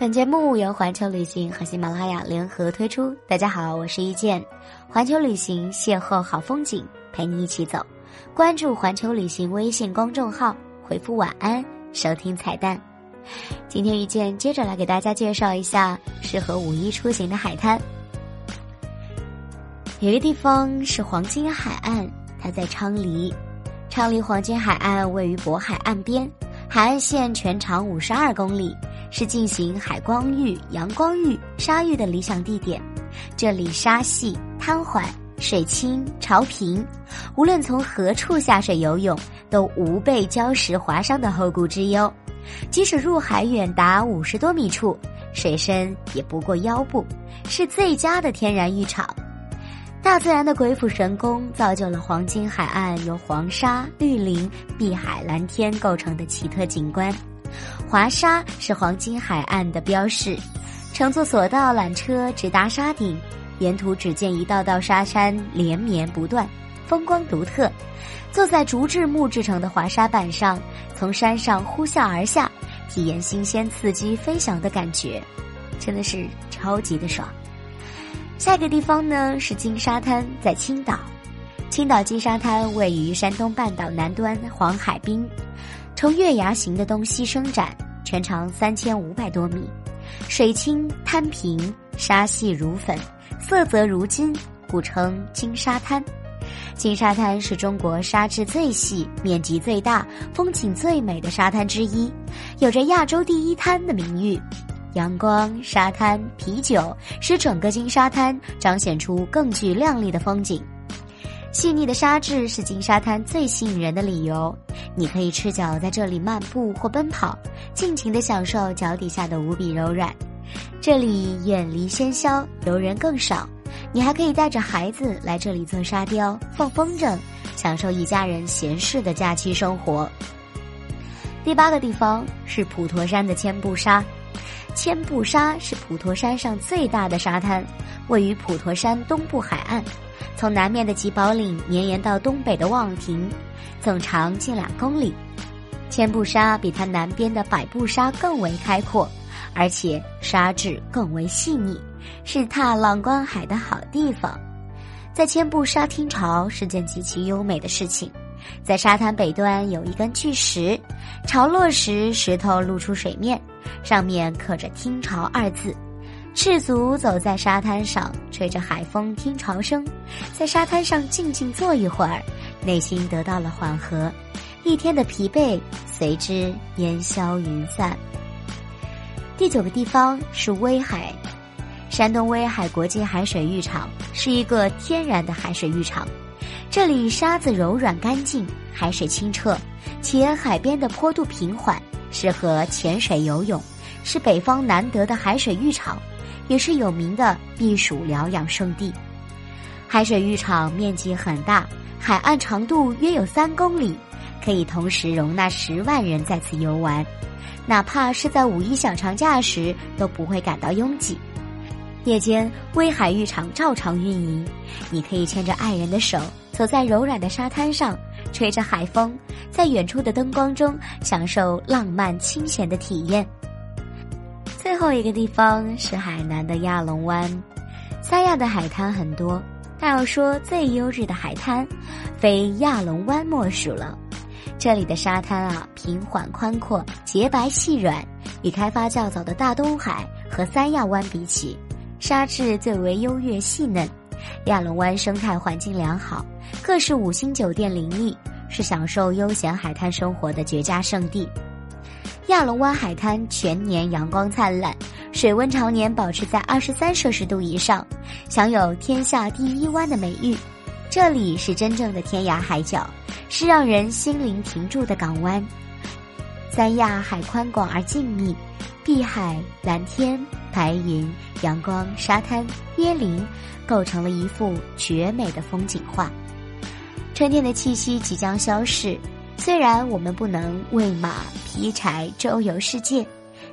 本节目由环球旅行和喜马拉雅联合推出。大家好，我是一见，环球旅行邂逅好风景，陪你一起走。关注环球旅行微信公众号，回复晚安，收听彩蛋。今天遇见接着来给大家介绍一下适合五一出行的海滩。有一个地方是黄金海岸，它在昌黎。昌黎黄金海岸位于渤海岸边，海岸线全长五十二公里。是进行海光浴、阳光浴、沙浴的理想地点。这里沙细、滩缓、水清、潮平，无论从何处下水游泳，都无被礁石划伤的后顾之忧。即使入海远达五十多米处，水深也不过腰部，是最佳的天然浴场。大自然的鬼斧神工，造就了黄金海岸由黄沙、绿林、碧海蓝天构成的奇特景观。华沙是黄金海岸的标识，乘坐索道缆车直达沙顶，沿途只见一道道沙山连绵不断，风光独特。坐在竹制木制成的滑沙板上，从山上呼啸而下，体验新鲜刺激飞翔的感觉，真的是超级的爽。下一个地方呢是金沙滩，在青岛。青岛金沙滩位于山东半岛南端黄海滨。呈月牙形的东西伸展，全长三千五百多米，水清滩平，沙细如粉，色泽如金，故称金沙滩。金沙滩是中国沙质最细、面积最大、风景最美的沙滩之一，有着“亚洲第一滩”的名誉。阳光、沙滩、啤酒，使整个金沙滩彰显出更具亮丽的风景。细腻的沙质是金沙滩最吸引人的理由。你可以赤脚在这里漫步或奔跑，尽情地享受脚底下的无比柔软。这里远离喧嚣，游人更少。你还可以带着孩子来这里做沙雕、放风筝，享受一家人闲适的假期生活。第八个地方是普陀山的千步沙。千步沙是普陀山上最大的沙滩，位于普陀山东部海岸。从南面的吉宝岭绵延到东北的望亭，总长近两公里。千步沙比它南边的百步沙更为开阔，而且沙质更为细腻，是踏浪观海的好地方。在千步沙听潮是件极其优美的事情。在沙滩北端有一根巨石，潮落时石头露出水面，上面刻着“听潮”二字。赤足走在沙滩上，吹着海风，听潮声，在沙滩上静静坐一会儿，内心得到了缓和，一天的疲惫随之烟消云散。第九个地方是威海，山东威海国际海水浴场是一个天然的海水浴场，这里沙子柔软干净，海水清澈，且海边的坡度平缓，适合潜水游泳，是北方难得的海水浴场。也是有名的避暑疗养胜地，海水浴场面积很大，海岸长度约有三公里，可以同时容纳十万人在此游玩，哪怕是在五一小长假时都不会感到拥挤。夜间，威海浴场照常运营，你可以牵着爱人的手，走在柔软的沙滩上，吹着海风，在远处的灯光中享受浪漫清闲的体验。最后一个地方是海南的亚龙湾，三亚的海滩很多，但要说最优质的海滩，非亚龙湾莫属了。这里的沙滩啊，平缓宽阔，洁白细软，与开发较早的大东海和三亚湾比起，沙质最为优越细嫩。亚龙湾生态环境良好，各式五星酒店林立，是享受悠闲海滩生活的绝佳胜地。亚龙湾海滩全年阳光灿烂，水温常年保持在二十三摄氏度以上，享有“天下第一湾”的美誉。这里是真正的天涯海角，是让人心灵停驻的港湾。三亚海宽广而静谧，碧海、蓝天、白云、阳光、沙滩、椰林，构成了一幅绝美的风景画。春天的气息即将消逝，虽然我们不能喂马劈柴周游世界，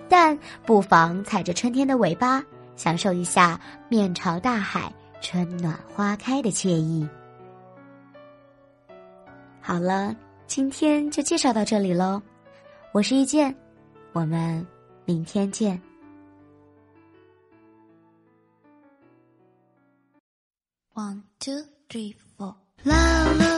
但不妨踩着春天的尾巴，享受一下面朝大海春暖花开的惬意。好了，今天就介绍到这里喽，我是遇见，我们明天见。One two three four，老了。